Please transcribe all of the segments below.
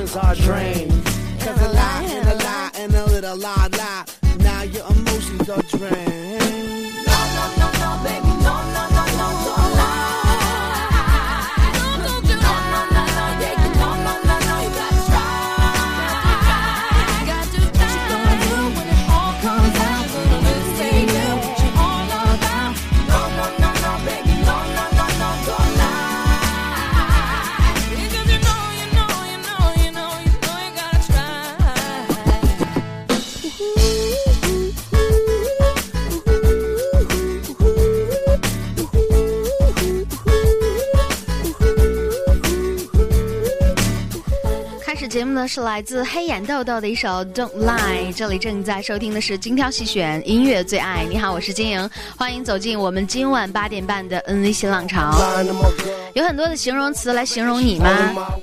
emotions are drained Cause a lie and a lie and a little lie lie. Now your emotions are drained. 是来自黑眼豆豆的一首《Don't Lie》，这里正在收听的是精挑细选音乐最爱。你好，我是金莹，欢迎走进我们今晚八点半的 N V 新浪潮。有很多的形容词来形容你吗？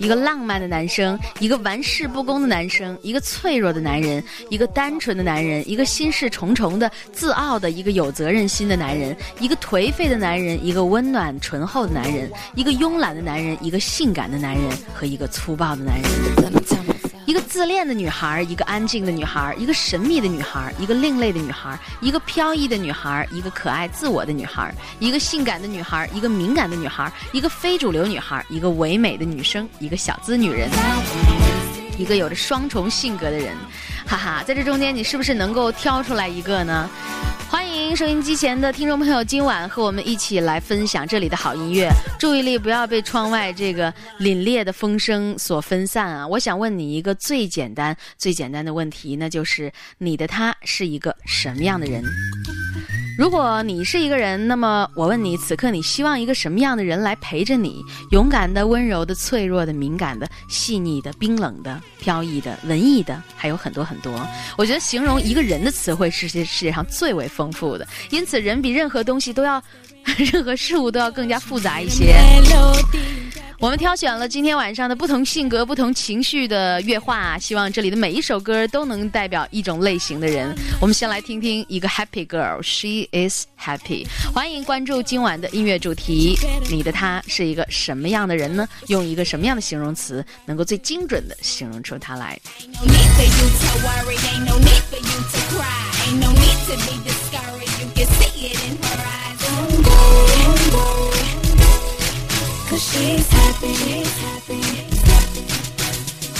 一个浪漫的男生，一个玩世不恭的男生，一个脆弱的男人，一个单纯的男人，一个心事重重的自傲的，一个有责任心的男人，一个颓废的男人，一个温暖醇厚的男人，一个慵懒的男人，一个性感的男人和一个粗暴的男人。一个自恋的女孩，一个安静的女孩，一个神秘的女孩，一个另类的女孩，一个飘逸的女孩，一个可爱自我的女孩，一个性感的女孩，一个敏感的女孩，一个非主流女孩，一个唯美的女生，一个小资女人，一个有着双重性格的人，哈哈，在这中间你是不是能够挑出来一个呢？欢迎收音机前的听众朋友，今晚和我们一起来分享这里的好音乐。注意力不要被窗外这个凛冽的风声所分散啊！我想问你一个最简单、最简单的问题，那就是你的他是一个什么样的人？如果你是一个人，那么我问你，此刻你希望一个什么样的人来陪着你？勇敢的、温柔的、脆弱的、敏感的、细腻的、冰冷的、飘逸的、文艺的，还有很多很多。我觉得形容一个人的词汇是这世界上最为丰富的，因此人比任何东西都要，任何事物都要更加复杂一些。我们挑选了今天晚上的不同性格、不同情绪的乐话，希望这里的每一首歌都能代表一种类型的人。我们先来听听一个 Happy Girl，She is happy。欢迎关注今晚的音乐主题，你的他是一个什么样的人呢？用一个什么样的形容词能够最精准的形容出他来？Cause she's happy, she's happy.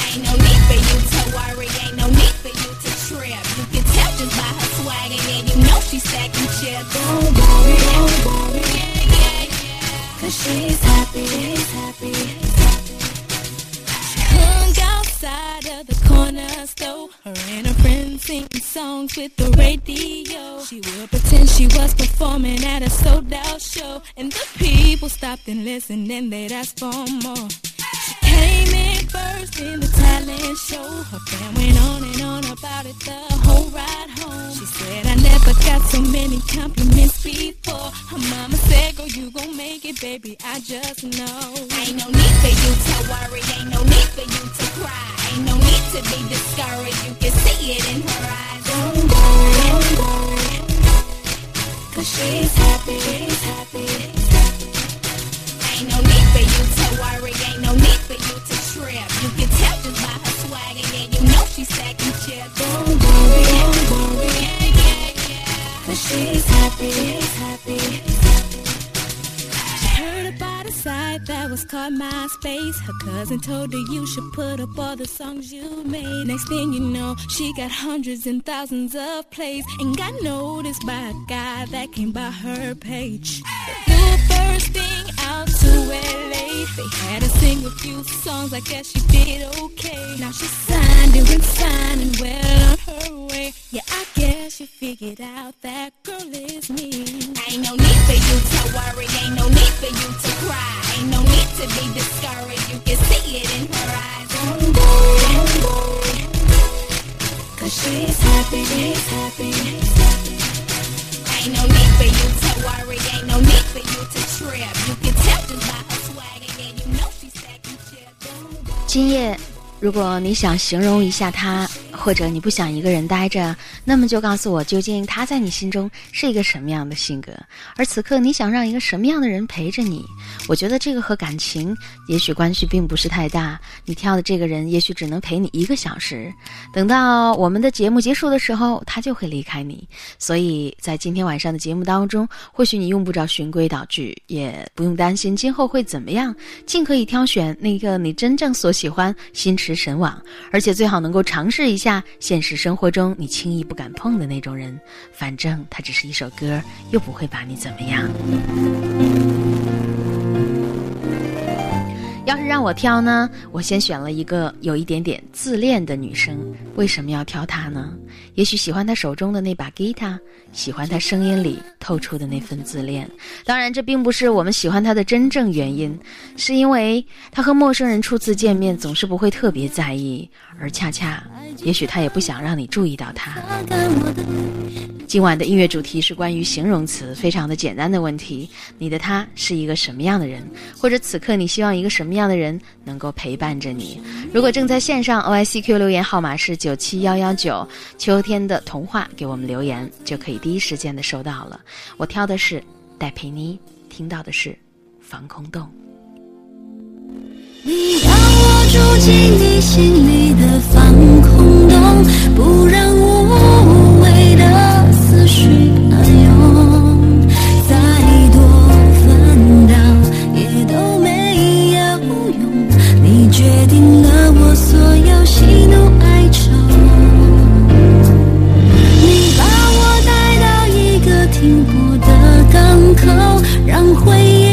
Ain't no need for you to worry, ain't no need for you to trip. You can tell just by her swag, and you know she's stacking chips. Don't worry, don't worry, yeah, yeah, yeah. Cause she's happy, she's happy. Hung outside of the corner store. Her and her friends singing songs with the radio. She would pretend she was performing at a sold out show. And the people stopped and listened and they'd ask for more. Came in first in the talent show. Her fan went on and on about it the whole ride home. She said, I never got so many compliments before. Her mama said, Go, you gon' make it, baby. I just know. Ain't no need for you to worry, ain't no need for you to cry. Ain't no need to be discouraged, you can see it in her eyes. Don't worry, don't worry. Cause she's happy, she's happy. Ain't no called MySpace. Her cousin told her you should put up all the songs you made. Next thing you know, she got hundreds and thousands of plays and got noticed by a guy that came by her page. The first thing out to LA, they had her sing a few songs. I guess she did okay. Now she's doing fine and well on her way. Yeah, I guess she figured out that girl is me. Ain't no need for you to worry, ain't no need for you to cry, ain't no need to be discouraged. You can see it in her eyes. Don't worry, don't cause she's happy, she's happy. Ain't no need for you to worry, ain't no need for you to trip. You can tell just by her swag, and yeah, you know she's second chip. Don't 今夜，如果你想形容一下他，或者你不想一个人待着，那么就告诉我，究竟他在你心中是一个什么样的性格？而此刻你想让一个什么样的人陪着你？我觉得这个和感情也许关系并不是太大。你挑的这个人也许只能陪你一个小时，等到我们的节目结束的时候，他就会离开你。所以在今天晚上的节目当中，或许你用不着循规蹈矩，也不用担心今后会怎么样，尽可以挑选那个你真正所喜欢、心驰神往，而且最好能够尝试一下现实生活中你轻易不敢碰的那种人。反正他只是一首歌，又不会把你怎么样。要是让我挑呢，我先选了一个有一点点自恋的女生。为什么要挑她呢？也许喜欢她手中的那把吉他，喜欢她声音里透出的那份自恋。当然，这并不是我们喜欢她的真正原因，是因为她和陌生人初次见面总是不会特别在意，而恰恰，也许他也不想让你注意到他。今晚的音乐主题是关于形容词，非常的简单的问题：你的他是一个什么样的人？或者此刻你希望一个什么样的人能够陪伴着你？如果正在线上，O I C Q 留言号码是九七幺幺九，秋天的童话给我们留言，就可以第一时间的收到了。我挑的是戴佩妮，听到的是防空洞。你让我住进你心里的防空洞，不让无谓的思绪暗涌。再多纷扰也都没有用，你决定了我所有喜怒哀愁。你把我带到一个停泊的港口，让回忆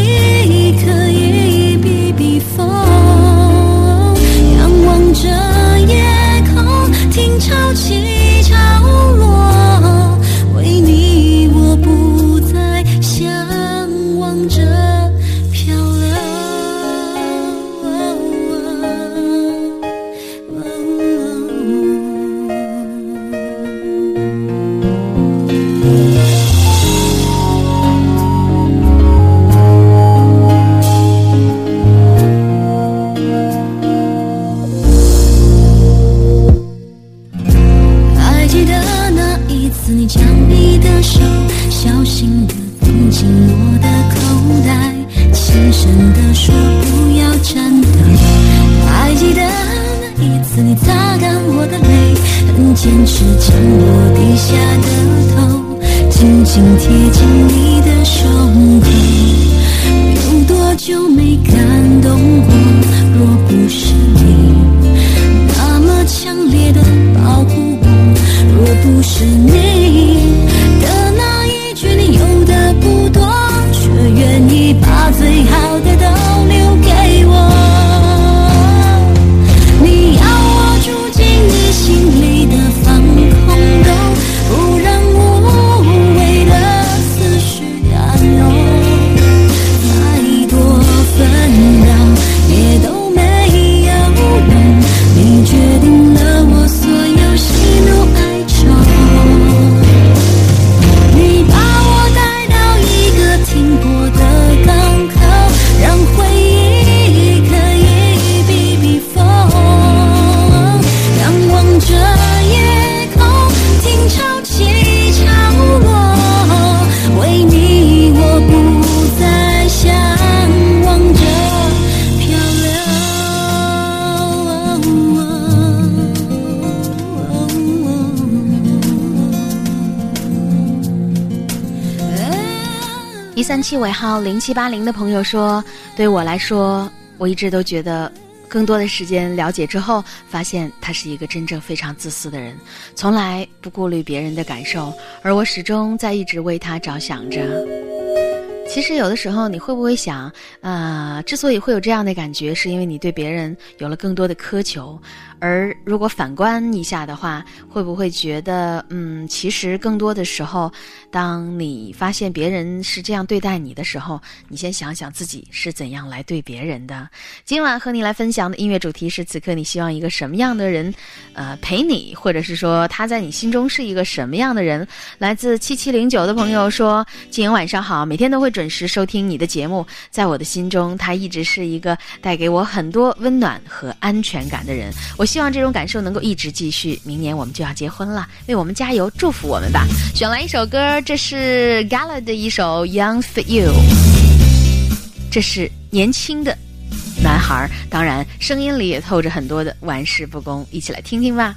七八零的朋友说：“对我来说，我一直都觉得，更多的时间了解之后，发现他是一个真正非常自私的人，从来不顾虑别人的感受，而我始终在一直为他着想着。”其实有的时候，你会不会想，呃，之所以会有这样的感觉，是因为你对别人有了更多的苛求。而如果反观一下的话，会不会觉得，嗯，其实更多的时候，当你发现别人是这样对待你的时候，你先想想自己是怎样来对别人的。今晚和你来分享的音乐主题是：此刻你希望一个什么样的人，呃，陪你，或者是说他在你心中是一个什么样的人？来自七七零九的朋友说：“静莹晚上好，每天都会准时收听你的节目，在我的心中，他一直是一个带给我很多温暖和安全感的人。我。”我希望这种感受能够一直继续。明年我们就要结婚了，为我们加油，祝福我们吧！选来一首歌，这是 Gala 的一首《Young for You》，这是年轻的男孩，当然声音里也透着很多的玩世不恭，一起来听听吧。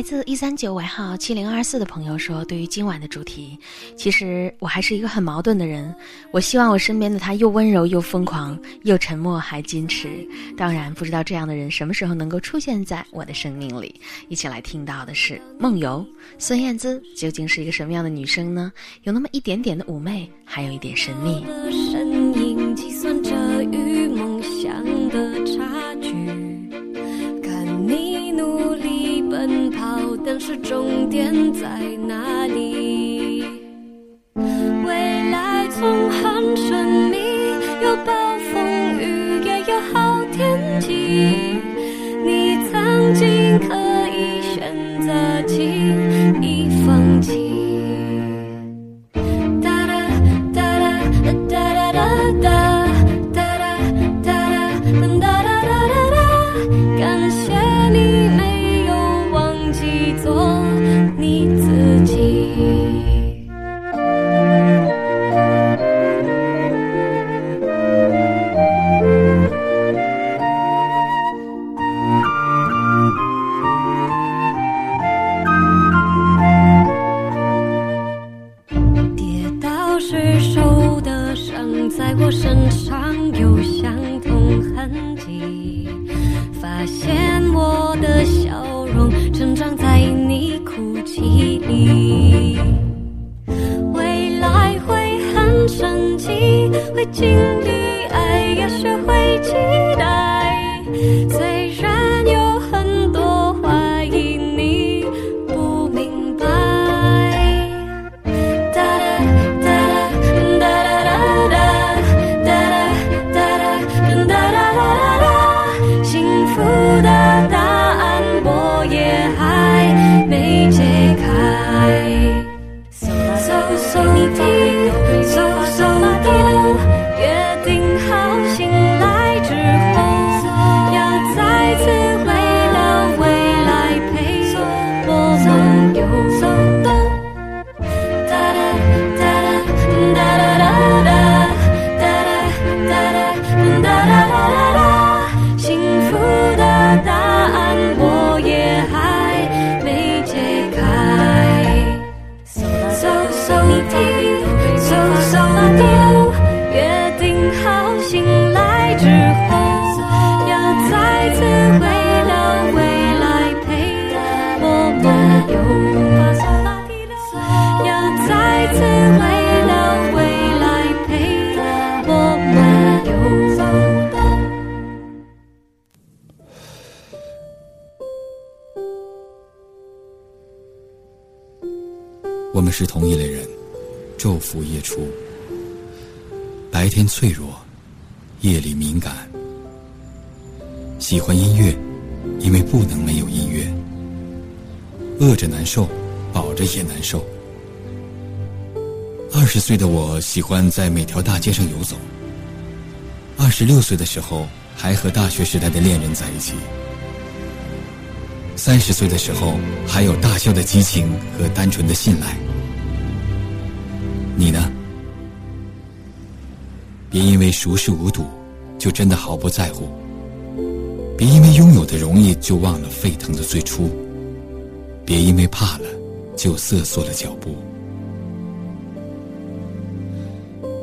来自一三九尾号七零二四的朋友说：“对于今晚的主题，其实我还是一个很矛盾的人。我希望我身边的他又温柔又疯狂，又沉默还矜持。当然，不知道这样的人什么时候能够出现在我的生命里。一起来听到的是梦游，孙燕姿究竟是一个什么样的女生呢？有那么一点点的妩媚，还有一点神秘。”但是终点在哪里？未来总很神秘，又暴我们是同一类人，昼伏夜出，白天脆弱，夜里敏感。喜欢音乐，因为不能没有音乐。饿着难受，饱着也难受。二十岁的我喜欢在每条大街上游走。二十六岁的时候，还和大学时代的恋人在一起。三十岁的时候，还有大笑的激情和单纯的信赖。你呢？别因为熟视无睹，就真的毫不在乎；别因为拥有的容易，就忘了沸腾的最初；别因为怕了，就瑟缩了脚步。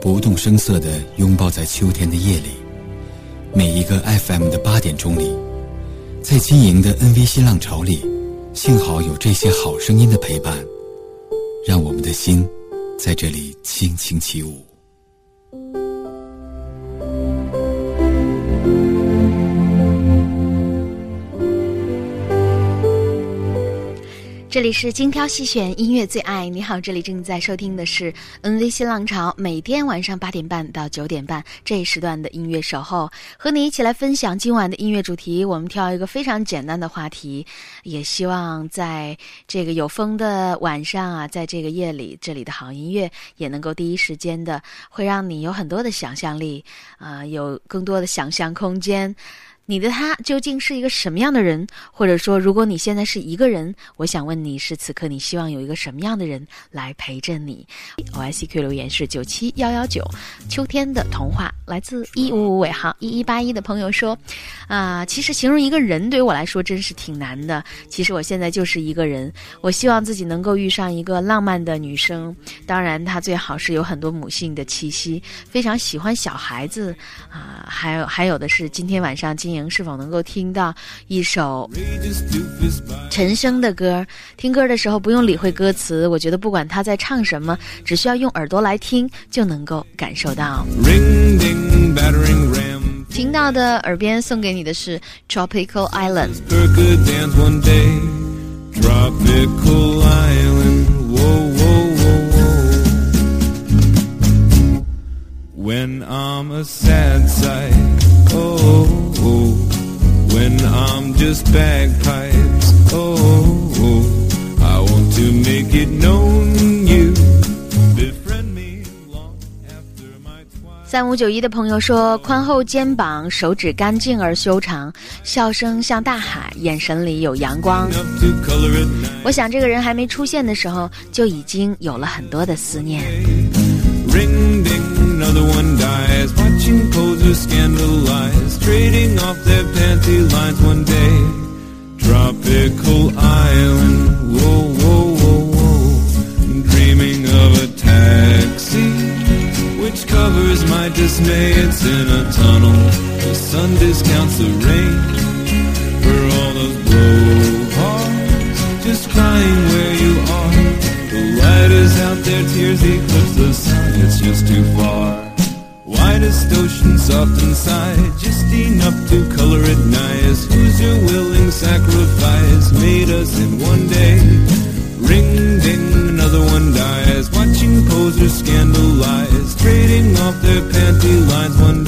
不动声色地拥抱在秋天的夜里，每一个 FM 的八点钟里。在经营的 NVC 浪潮里，幸好有这些好声音的陪伴，让我们的心在这里轻轻起舞。这里是精挑细选音乐最爱，你好，这里正在收听的是 NV 新浪潮，每天晚上八点半到九点半这一时段的音乐守候，和你一起来分享今晚的音乐主题。我们挑一个非常简单的话题，也希望在这个有风的晚上啊，在这个夜里，这里的好音乐也能够第一时间的会让你有很多的想象力啊、有更多的想象空间。你的他究竟是一个什么样的人？或者说，如果你现在是一个人，我想问你是此刻你希望有一个什么样的人来陪着你？O I C Q 留言是九七幺幺九，秋天的童话来自一五五尾号一一八一的朋友说，啊、其实形容一个人对于我来说真是挺难的。其实我现在就是一个人，我希望自己能够遇上一个浪漫的女生，当然她最好是有很多母性的气息，非常喜欢小孩子啊、还有还有的是今天晚上今迎，是否能够听到一首陈升的歌？听歌的时候不用理会歌词，我觉得不管他在唱什么，只需要用耳朵来听就能够感受到。听到的耳边送给你的是 Tropical Island。When I'm a sad sight. When I'm just bagpipes. Oh, oh. I want to make it known you befriend me long after my twilight. 三五九一的朋友说，宽厚肩膀，手指干净而修长，笑声像大海，眼神里有阳光。我想这个人还没出现的时候，就已经有了很多的思念。Ring ding, another one dies. Watching posers scandalize, trading off their panty lines one day. Tropical island, whoa, whoa, whoa, whoa. Dreaming of a taxi, which covers my dismay. It's in a tunnel, the sun discounts the rain for all those blowhards just crying where you are. The light is out there, tears eclipse the sun. It's just too soft inside, just enough to color it nice. Who's your willing sacrifice? Made us in one day. Ring ding, another one dies. Watching posers scandalize, trading off their panty lines one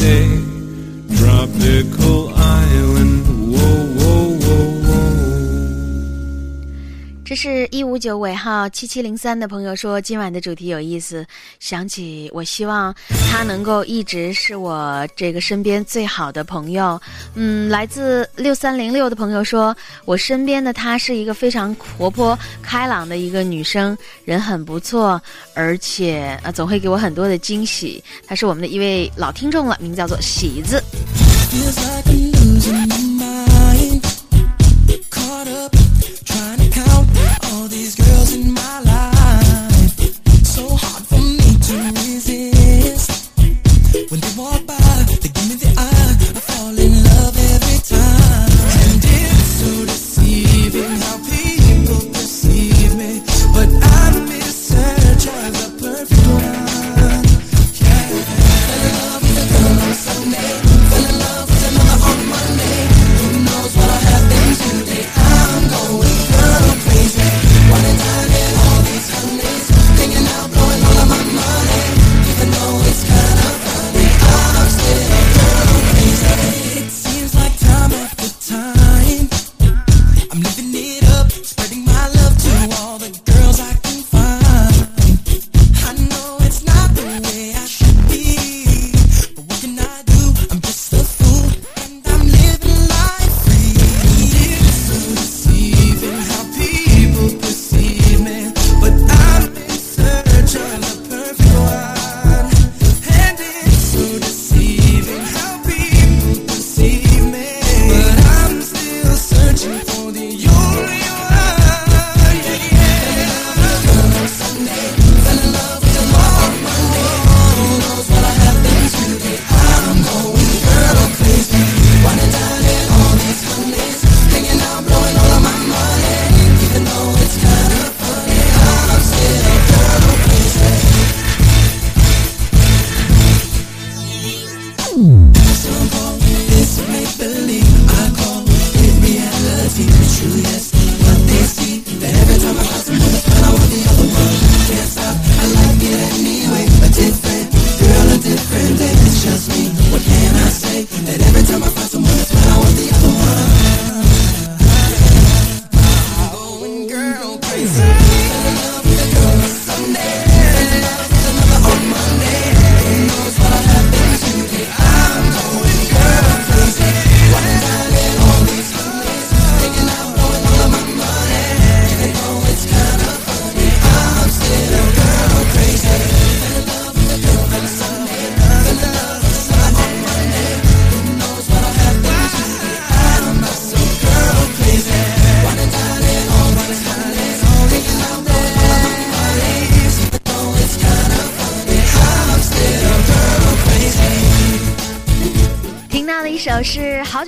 五九尾号七七零三的朋友说，今晚的主题有意思，想起我希望他能够一直是我这个身边最好的朋友。嗯，来自六三零六的朋友说，我身边的她是一个非常活泼开朗的一个女生，人很不错，而且呃总会给我很多的惊喜。她是我们的一位老听众了，名叫做喜子。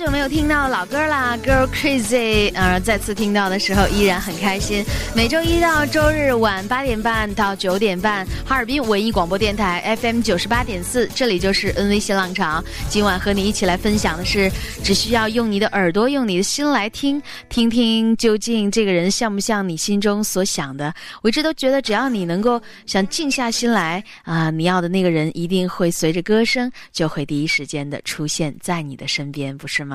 久没有听到老歌啦，《Girl Crazy》。呃，再次听到的时候依然很开心。每周一到周日晚八点半到九点半，哈尔滨文艺广播电台 FM 九十八点四，这里就是 NV 新浪潮。今晚和你一起来分享的是，只需要用你的耳朵，用你的心来听，听听究竟这个人像不像你心中所想的。我一直都觉得，只要你能够想静下心来啊、你要的那个人一定会随着歌声就会第一时间的出现在你的身边，不是吗？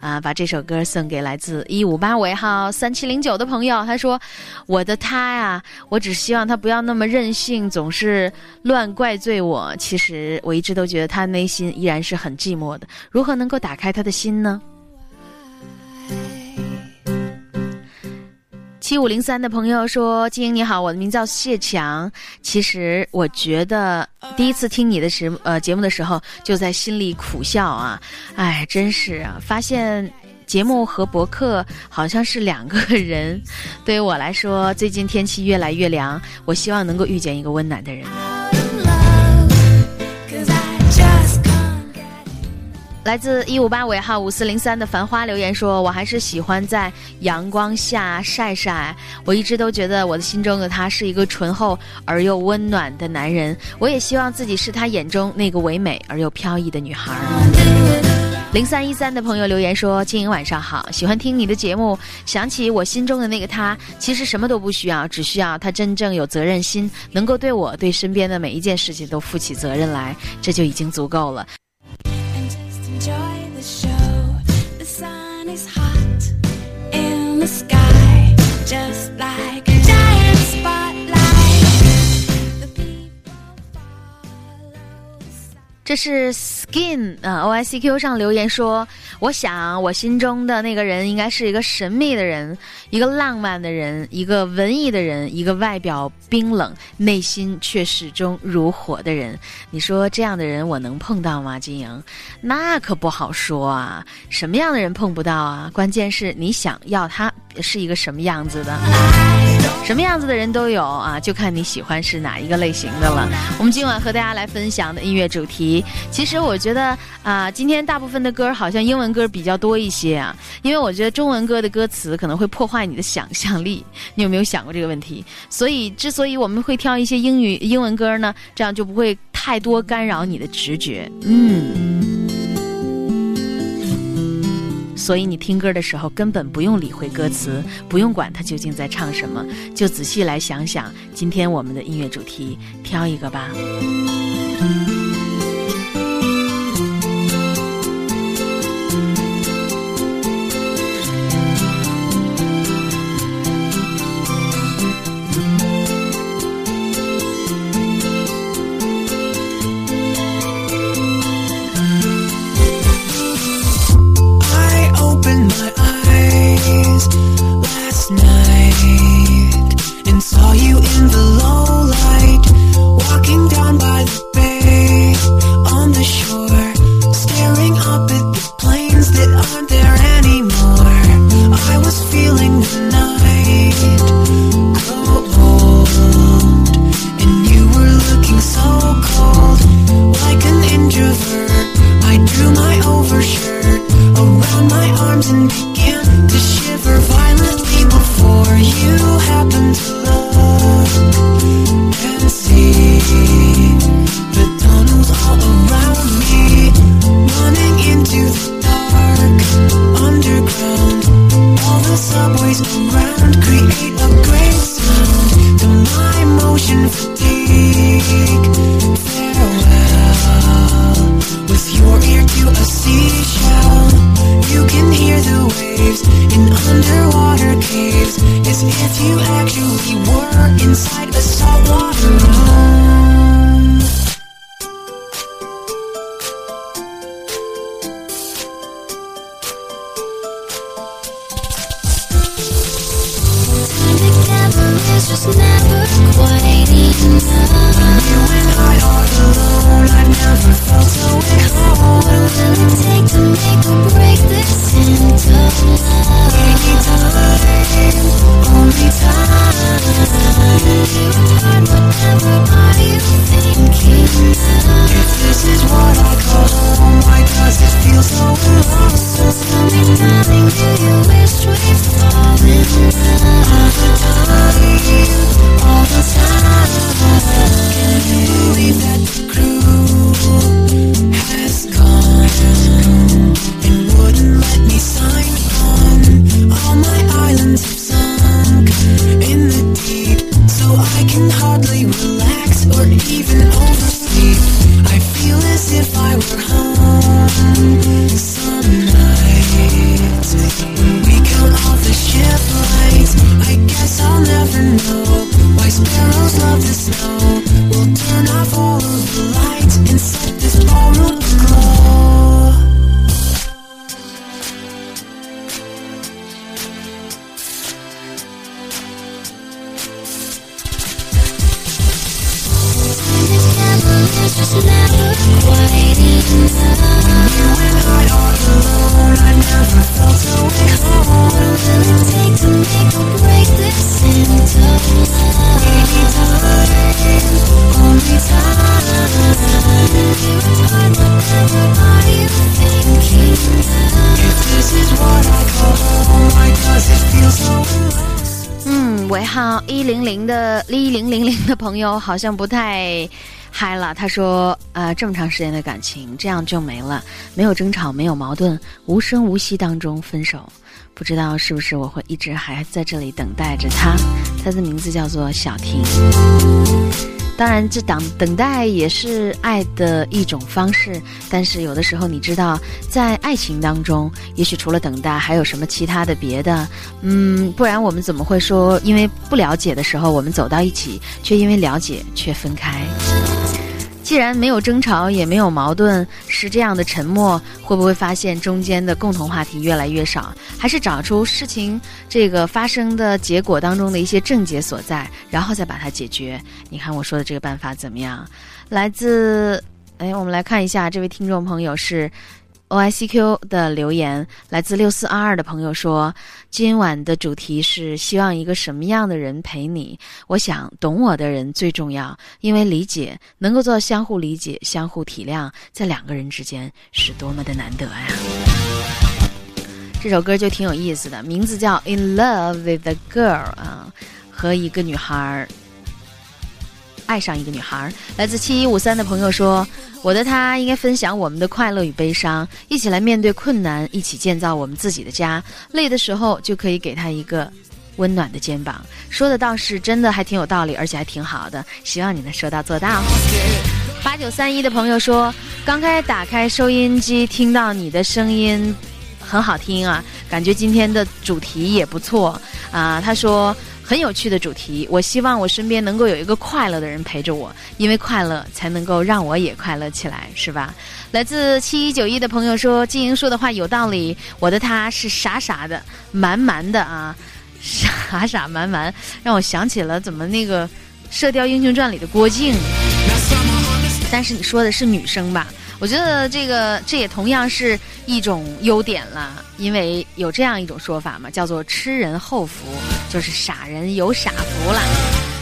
啊，把这首歌送给来自一五八尾号三七零九的朋友，他说：“我的他呀，我只希望他不要那么任性，总是乱怪罪我。其实我一直都觉得他内心依然是很寂寞的，如何能够打开他的心呢？”七五零三的朋友说：“金英你好，我的名叫谢强。其实我觉得第一次听你的时呃节目的时候，就在心里苦笑啊，哎，真是啊，发现节目和博客好像是两个人。对于我来说，最近天气越来越凉，我希望能够遇见一个温暖的人。”来自一五八尾号五四零三的繁花留言说：“我还是喜欢在阳光下晒晒。我一直都觉得我的心中的他是一个醇厚而又温暖的男人。我也希望自己是他眼中那个唯美而又飘逸的女孩。”零三一三的朋友留言说：“金莹晚上好，喜欢听你的节目，想起我心中的那个他，其实什么都不需要，只需要他真正有责任心，能够对我对身边的每一件事情都负起责任来，这就已经足够了。”这是 Skin 啊、o I C Q 上留言说，我想我心中的那个人应该是一个神秘的人，一个浪漫的人，一个文艺的人，一个外表冰冷，内心却始终如火的人。你说这样的人我能碰到吗？金莹，那可不好说啊，什么样的人碰不到啊？关键是你想要他是一个什么样子的。什么样子的人都有啊，就看你喜欢是哪一个类型的了。我们今晚和大家来分享的音乐主题，其实我觉得啊、今天大部分的歌好像英文歌比较多一些啊，因为我觉得中文歌的歌词可能会破坏你的想象力。你有没有想过这个问题？所以，之所以我们会挑一些英语英文歌呢，这样就不会太多干扰你的直觉。嗯。所以你听歌的时候根本不用理会歌词，不用管它究竟在唱什么，就仔细来想想今天我们的音乐主题，挑一个吧。友好像不太嗨了。他说：“啊，这么长时间的感情，这样就没了，没有争吵，没有矛盾，无声无息当中分手。不知道是不是我会一直还在这里等待着他？他的名字叫做小婷。当然，这等等待也是爱的一种方式。但是有的时候，你知道，在爱情当中，也许除了等待，还有什么其他的别的？嗯，不然我们怎么会说，因为不了解的时候我们走到一起，却因为了解却分开？既然没有争吵，也没有矛盾，是这样的沉默，会不会发现中间的共同话题越来越少？还是找出事情这个发生的结果当中的一些症结所在，然后再把它解决？你看我说的这个办法怎么样？来自，哎，我们来看一下这位听众朋友是 O I C Q 的留言，来自六四二二的朋友说，今晚的主题是希望一个什么样的人陪你？我想懂我的人最重要，因为理解能够做到相互理解、相互体谅，在两个人之间是多么的难得呀！这首歌就挺有意思的，名字叫《In Love with a Girl》啊，和一个女孩爱上一个女孩。来自七一五三的朋友说：“我的他应该分享我们的快乐与悲伤，一起来面对困难，一起建造我们自己的家。累的时候就可以给他一个温暖的肩膀。”说的倒是真的，还挺有道理，而且还挺好的。希望你能说到做到。八九三一的朋友说：“刚开打开收音机，听到你的声音。”很好听啊，感觉今天的主题也不错啊。他说很有趣的主题，我希望我身边能够有一个快乐的人陪着我，因为快乐才能够让我也快乐起来，是吧？来自七一九一的朋友说，金莹说的话有道理，我的他是傻傻的、蛮蛮的啊，傻傻蛮蛮，让我想起了怎么那个《射雕英雄传》里的郭靖。但是你说的是女生吧？我觉得这个这也同样是一种优点了，因为有这样一种说法嘛，叫做“吃人后福”，就是傻人有傻福了。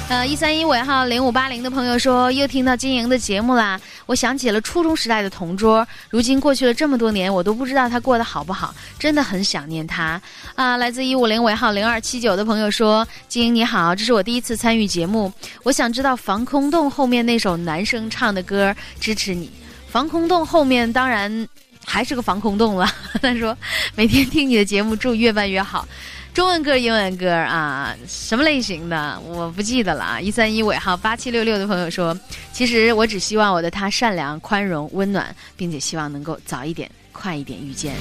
呃，一三一尾号零五八零的朋友说，又听到金莹的节目啦，我想起了初中时代的同桌，如今过去了这么多年，我都不知道他过得好不好，真的很想念他。啊，来自一五零尾号零二七九的朋友说，金莹你好，这是我第一次参与节目，我想知道防空洞后面那首男生唱的歌，支持你。防空洞后面当然还是个防空洞了。他说每天听你的节目，祝越办越好。中文歌、英文歌啊，什么类型的我不记得了啊。一三一尾号八七六六的朋友说，其实我只希望我的他善良、宽容、温暖，并且希望能够早一点、快一点遇见。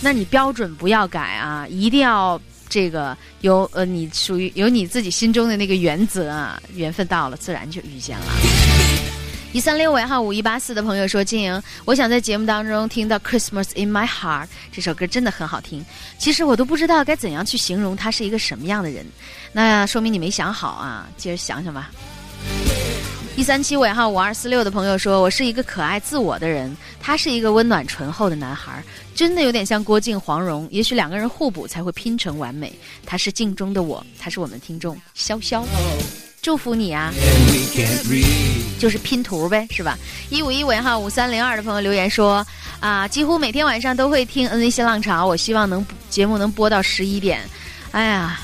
那你标准不要改啊，一定要这个有呃，你属于有你自己心中的那个原则啊。缘分到了，自然就遇见了。一三六尾号五一八四的朋友说：“金莹，我想在节目当中听到《Christmas in My Heart》这首歌，真的很好听。其实我都不知道该怎样去形容他是一个什么样的人，那说明你没想好啊，接着想想吧。”一三七尾号五二四六的朋友说：“我是一个可爱自我的人，他是一个温暖醇厚的男孩，真的有点像郭靖、黄蓉，也许两个人互补才会拼成完美。他是镜中的我，他是我们听众潇潇。”祝福你啊！就是拼图呗，是吧？一五一尾号五三零二的朋友留言说啊，几乎每天晚上都会听 N V 新浪潮，我希望能节目能播到十一点。哎呀，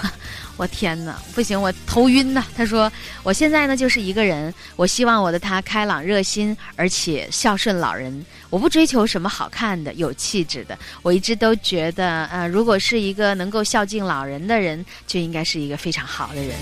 我天哪，不行，我头晕呐！他说我现在呢就是一个人，我希望我的他开朗热心，而且孝顺老人。我不追求什么好看的、有气质的，我一直都觉得，呃，如果是一个能够孝敬老人的人，就应该是一个非常好的人。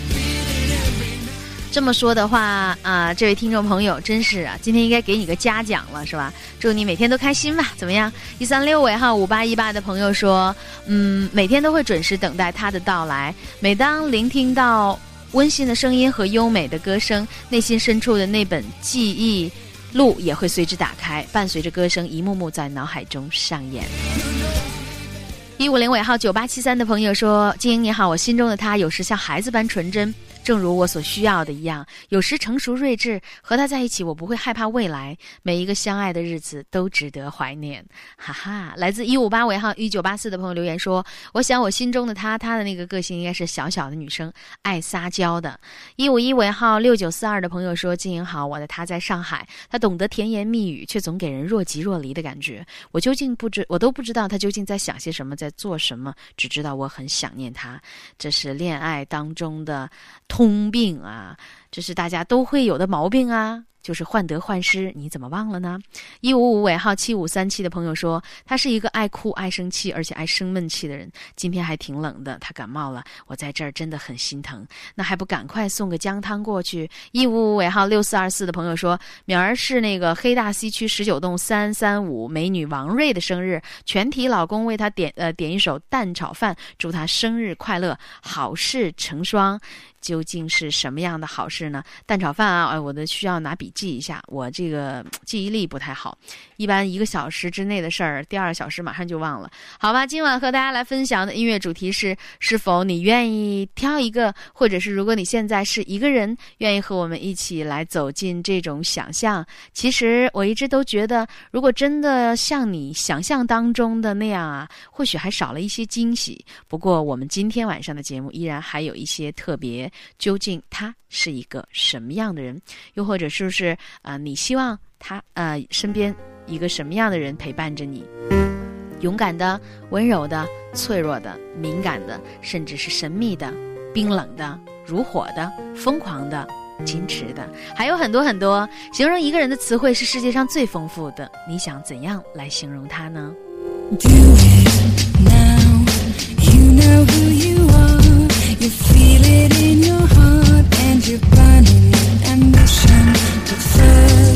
这么说的话啊，这位听众朋友真是啊，今天应该给你个嘉奖了，是吧？祝你每天都开心吧，怎么样？一三六尾号五八一八的朋友说，嗯，每天都会准时等待他的到来。每当聆听到温馨的声音和优美的歌声，内心深处的那本记忆录也会随之打开，伴随着歌声一幕幕在脑海中上演。一五零尾号九八七三的朋友说：“金英你好，我心中的他有时像孩子般纯真。”正如我所需要的一样。有时成熟睿智，和他在一起，我不会害怕未来。每一个相爱的日子都值得怀念。哈哈，来自一五八尾号一九八四的朋友留言说：“我想我心中的他，他的那个个性应该是小小的女生，爱撒娇的。”一五一尾号六九四二的朋友说：“经营好，我的他在上海，他懂得甜言蜜语，却总给人若即若离的感觉。我究竟不知，我都不知道他究竟在想些什么，在做什么，只知道我很想念他。这是恋爱当中的通病啊，这是大家都会有的毛病啊。”就是患得患失，你怎么忘了呢？一五五尾号七五三七的朋友说，他是一个爱哭、爱生气，而且爱生闷气的人。今天还挺冷的，他感冒了，我在这儿真的很心疼。那还不赶快送个姜汤过去？一五五尾号六四二四的朋友说，明儿是那个黑大西区十九栋三三五美女王瑞的生日，全体老公为她点呃点一首蛋炒饭，祝她生日快乐，好事成双。究竟是什么样的好事呢？蛋炒饭啊，哎，我的需要拿笔记一下，我这个记忆力不太好，一般一个小时之内的事儿，第二小时马上就忘了。好吧，今晚和大家来分享的音乐主题是：是否你愿意挑一个，或者是如果你现在是一个人，愿意和我们一起来走进这种想象？其实我一直都觉得，如果真的像你想象当中的那样啊，或许还少了一些惊喜。不过我们今天晚上的节目依然还有一些特别。究竟他是一个什么样的人？又或者是不是啊？你希望他呃身边一个什么样的人陪伴着你？勇敢的、温柔的、脆弱的、敏感的，甚至是神秘的、冰冷的、如火的、疯狂的、矜持的，还有很多很多。形容一个人的词汇是世界上最丰富的。你想怎样来形容他呢？Do it now. You know who it in your heart and you're burning ambition. But first,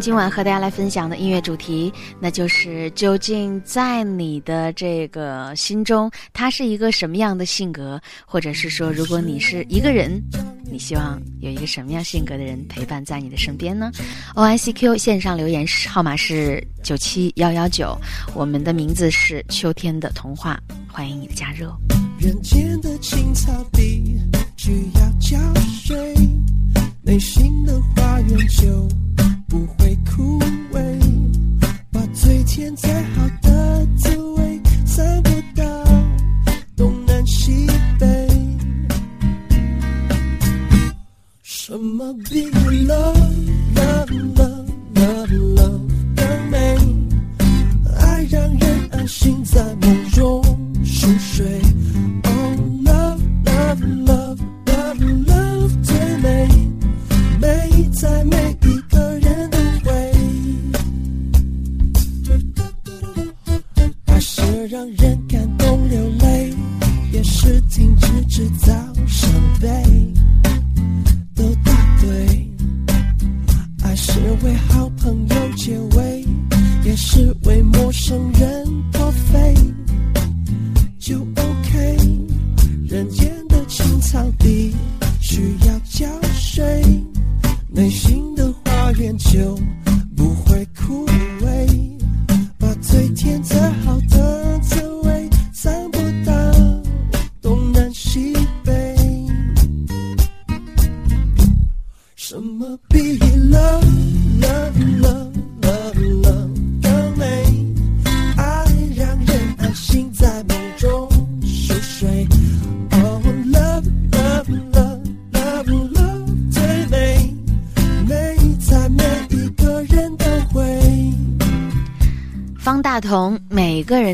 们今晚和大家来分享的音乐主题，那就是究竟在你的这个心中，他是一个什么样的性格，或者是说，如果你是一个人，你希望有一个什么样性格的人陪伴在你的身边呢？O I C Q 线上留言是号码是九七幺幺九，我们的名字是秋天的童话，欢迎你的加入。人间的青草地需要浇水，内心的花园就不会枯萎。把最甜最好的滋味散播到东南西北。什么比 love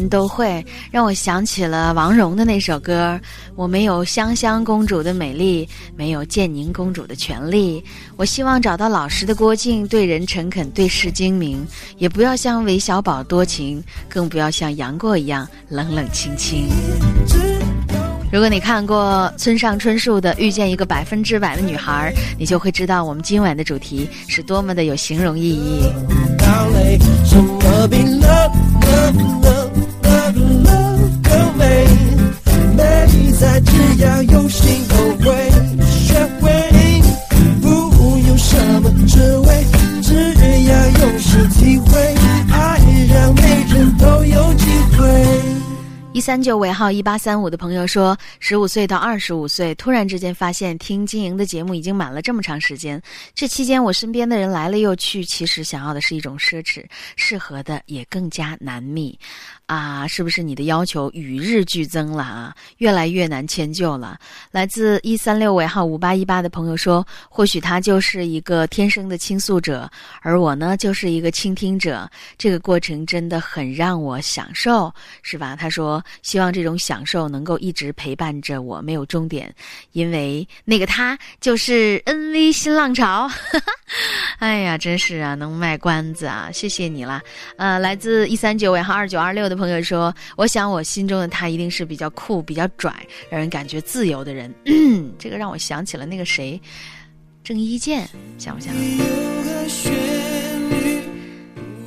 都会让我想起了王蓉的那首歌。我没有香香公主的美丽，没有建宁公主的权利。我希望找到老实的郭靖，对人诚恳，对事精明，也不要像韦小宝多情，更不要像杨过一样冷冷清清。如果你看过村上春树的《遇见一个百分之百的女孩》，你就会知道我们今晚的主题是多么的有形容意义。在只要有心都会学会，不用什么智慧，只要用心体会，爱让每人都有机会。一三九尾号一八三五的朋友说，十五岁到二十五岁，突然之间发现听金莹的节目已经满了这么长时间。这期间，我身边的人来了又去，其实想要的是一种奢侈，适合的也更加难觅。啊，是不是你的要求与日俱增了啊？越来越难迁就了。来自一三六尾号五八一八的朋友说，或许他就是一个天生的倾诉者，而我呢，就是一个倾听者。这个过程真的很让我享受，是吧？他说，希望这种享受能够一直陪伴着我，没有终点，因为那个他就是 NV 新浪潮。哎呀，真是啊，能卖关子啊！谢谢你啦。呃，来自一三九尾号二九二六的朋友说，我想我心中的他一定是比较酷、比较拽，让人感觉自由的人。这个让我想起了那个谁，郑伊健，想不想？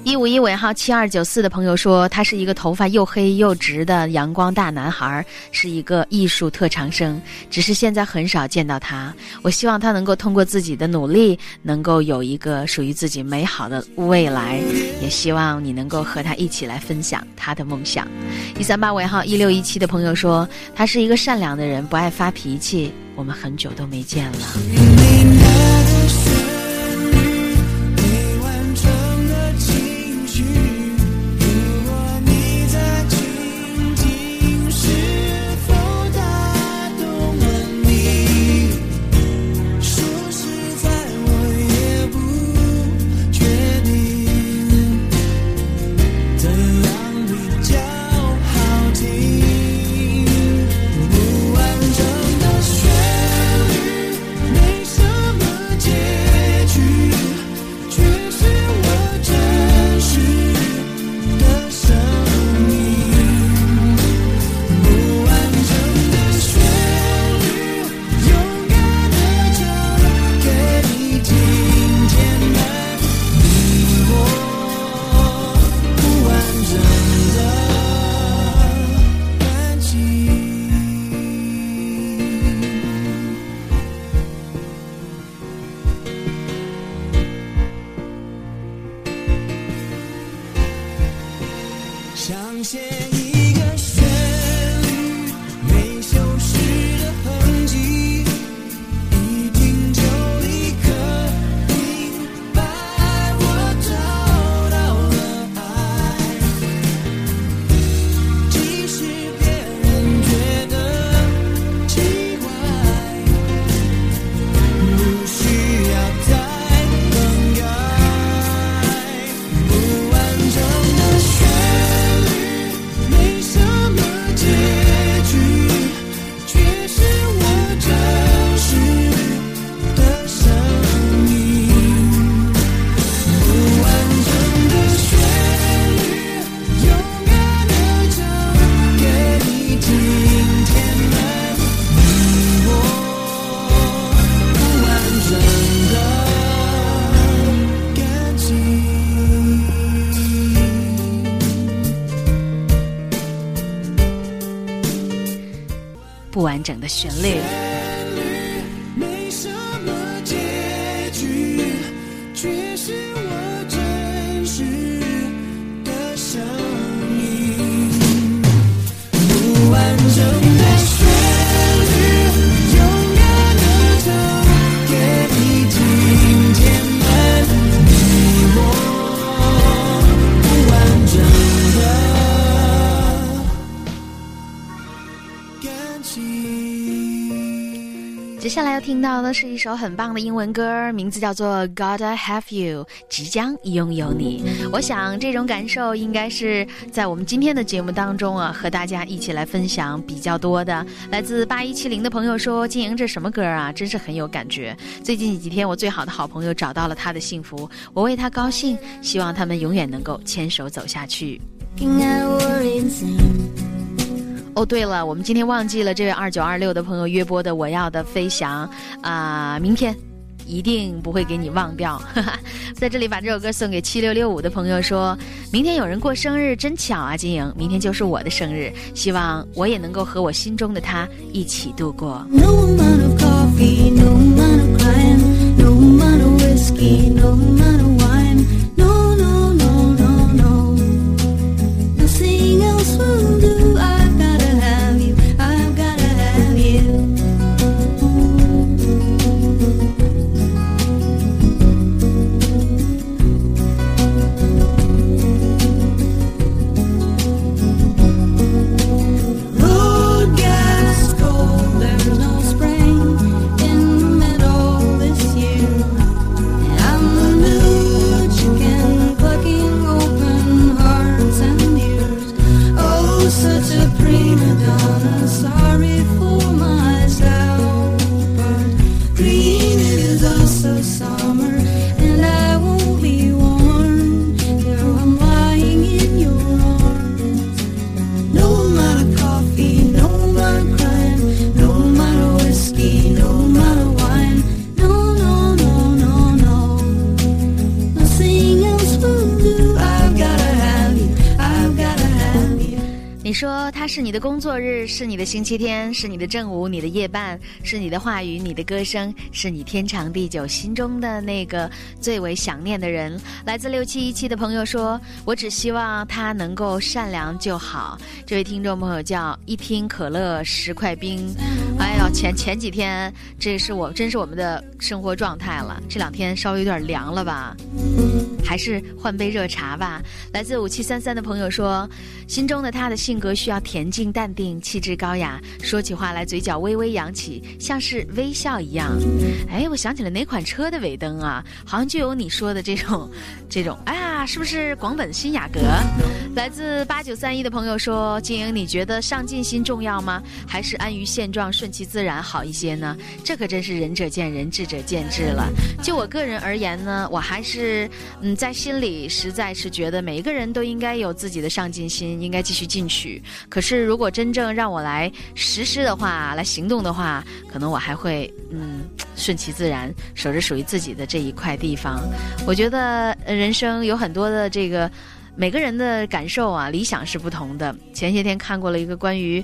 一五一尾号七二九四的朋友说，他是一个头发又黑又直的阳光大男孩，是一个艺术特长生。只是现在很少见到他。我希望他能够通过自己的努力，能够有一个属于自己美好的未来。也希望你能够和他一起来分享他的梦想。一三八尾号一六一七的朋友说，他是一个善良的人，不爱发脾气。我们很久都没见了。听到的是一首很棒的英文歌，名字叫做《Gotta Have You》，即将拥有你。我想这种感受应该是在我们今天的节目当中啊，和大家一起来分享比较多的。来自八一七零的朋友说：“金莹，这什么歌啊？真是很有感觉。最近几天，我最好的好朋友找到了他的幸福，我为他高兴，希望他们永远能够牵手走下去。”哦，对了，我们今天忘记了这位二九二六的朋友约播的《我要的飞翔》啊、明天一定不会给你忘掉。哈哈，在这里把这首歌送给七六六五的朋友说，明天有人过生日，真巧啊，金莹，明天就是我的生日，希望我也能够和我心中的他一起度过。No 工作日，是你的星期天，是你的正午，你的夜半，是你的话语，你的歌声，是你天长地久心中的那个最为想念的人。来自六七一七的朋友说：“我只希望他能够善良就好。”这位听众朋友叫一听可乐十块冰。哎呦，前前几天这是我真是我们的生活状态了，这两天稍微有点凉了吧。还是换杯热茶吧。来自五七三三的朋友说，心中的他的性格需要恬静淡定，气质高雅，说起话来嘴角微微扬起，像是微笑一样。哎，我想起了哪款车的尾灯啊？好像就有你说的这种，这种。哎呀，是不是广本新雅阁？来自八九三一的朋友说，金莹，你觉得上进心重要吗？还是安于现状、顺其自然好一些呢？这可真是仁者见仁，智者见智了。就我个人而言呢，我还是嗯，在心里实在是觉得每一个人都应该有自己的上进心，应该继续进取。可是如果真正让我来实施的话，来行动的话，可能我还会嗯顺其自然，守着属于自己的这一块地方。我觉得人生有很多的这个。每个人的感受啊，理想是不同的。前些天看过了一个关于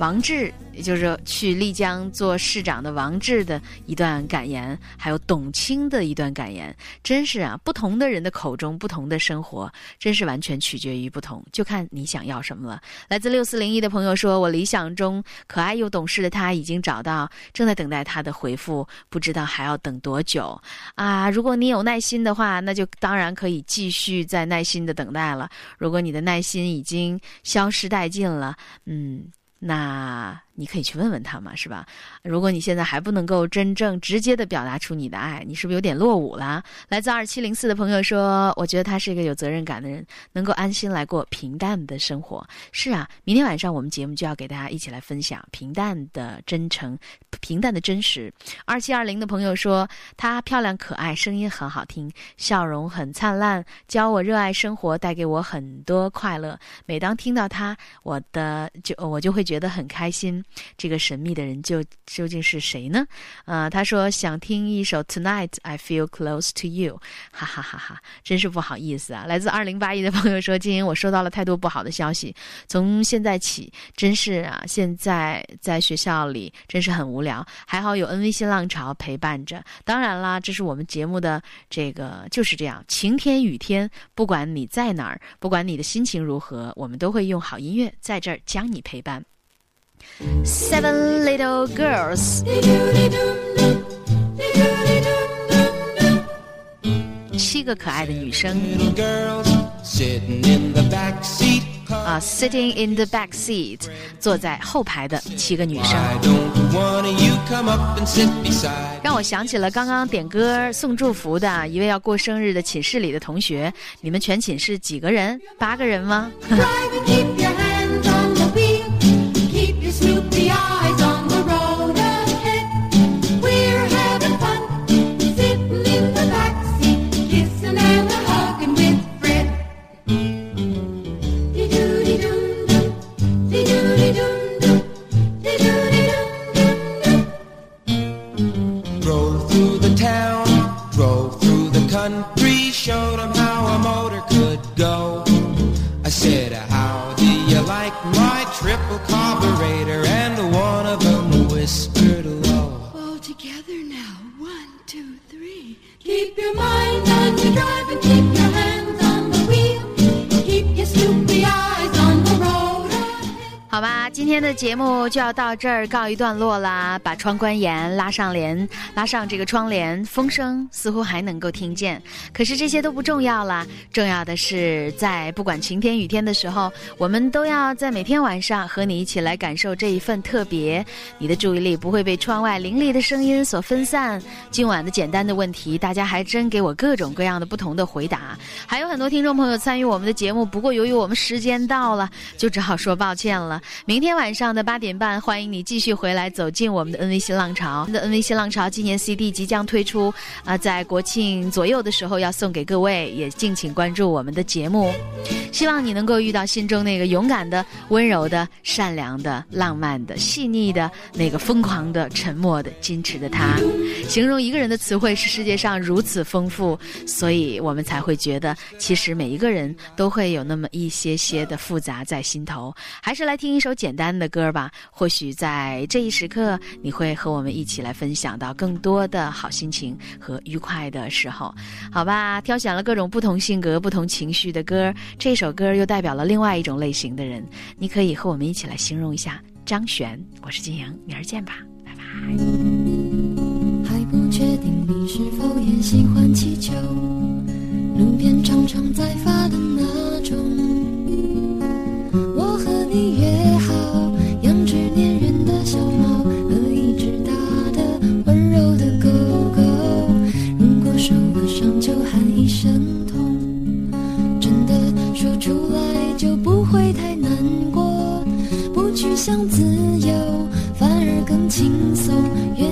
王志，也就是去丽江做市长的王志的一段感言，还有董卿的一段感言，真是啊，不同的人的口中，不同的生活，真是完全取决于不同，就看你想要什么了。来自六四零一的朋友说：“我理想中可爱又懂事的他已经找到，正在等待他的回复，不知道还要等多久啊！如果你有耐心的话，那就当然可以继续再耐心的等待了。如果你的耐心已经消失殆尽了，嗯。”那你可以去问问他嘛，是吧？如果你现在还不能够真正直接的表达出你的爱，你是不是有点落伍啦？来自二七零四的朋友说，我觉得他是一个有责任感的人，能够安心来过平淡的生活。是啊，明天晚上我们节目就要给大家一起来分享平淡的真诚，平淡的真实。二七二零的朋友说，她漂亮可爱，声音很好听，笑容很灿烂，教我热爱生活，带给我很多快乐。每当听到她，我的就我就会觉得很开心。这个神秘的人究究竟是谁呢？呃，他说想听一首《Tonight I Feel Close to You》，哈哈哈哈，真是不好意思啊！来自二零八一的朋友说，金莹，我收到了太多不好的消息，从现在起，真是啊，现在在学校里真是很无聊，还好有 NV 新浪潮陪伴着。当然啦，这是我们节目的这个就是这样，晴天雨天，不管你在哪儿，不管你的心情如何，我们都会用好音乐在这儿将你陪伴。Seven Little Girls，七个可爱的女生啊，Sitting in the back seat，坐在后排的七个女生。让我想起了刚刚点歌送祝福的一位要过生日的寝室里的同学。你们全寝室几个人？八个人吗？Keep your mind on the drive and keep your 好吧，今天的节目就要到这儿告一段落啦。把窗关严，拉上帘，拉上这个窗帘，风声似乎还能够听见。可是这些都不重要啦，重要的是在不管晴天雨天的时候，我们都要在每天晚上和你一起来感受这一份特别。你的注意力不会被窗外凌厉的声音所分散。今晚的简单的问题，大家还真给我各种各样的不同的回答。还有很多听众朋友参与我们的节目，不过由于我们时间到了，就只好说抱歉了。明天晚上的八点半，欢迎你继续回来走进我们的 NV 新浪潮。我们的 NV 新浪潮今年 CD 即将推出，啊、在国庆左右的时候要送给各位，也敬请关注我们的节目。希望你能够遇到心中那个勇敢的、温柔的、善良的、浪漫的、细腻的、那个疯狂的、沉默的、矜持的他。形容一个人的词汇是世界上如此丰富，所以我们才会觉得，其实每一个人都会有那么一些些的复杂在心头。还是来听一首简单的歌吧，或许在这一时刻，你会和我们一起来分享到更多的好心情和愉快的时候。好吧，挑选了各种不同性格、不同情绪的歌，这首歌又代表了另外一种类型的人。你可以和我们一起来形容一下张悬。我是金阳，明儿见吧，拜拜。还不确定你是否也喜欢气球，路边常常在发的那种。你约好，养只粘人的小猫和一只大的温柔的狗狗。如果受了伤就喊一声痛，真的说出来就不会太难过。不去想自由，反而更轻松，愿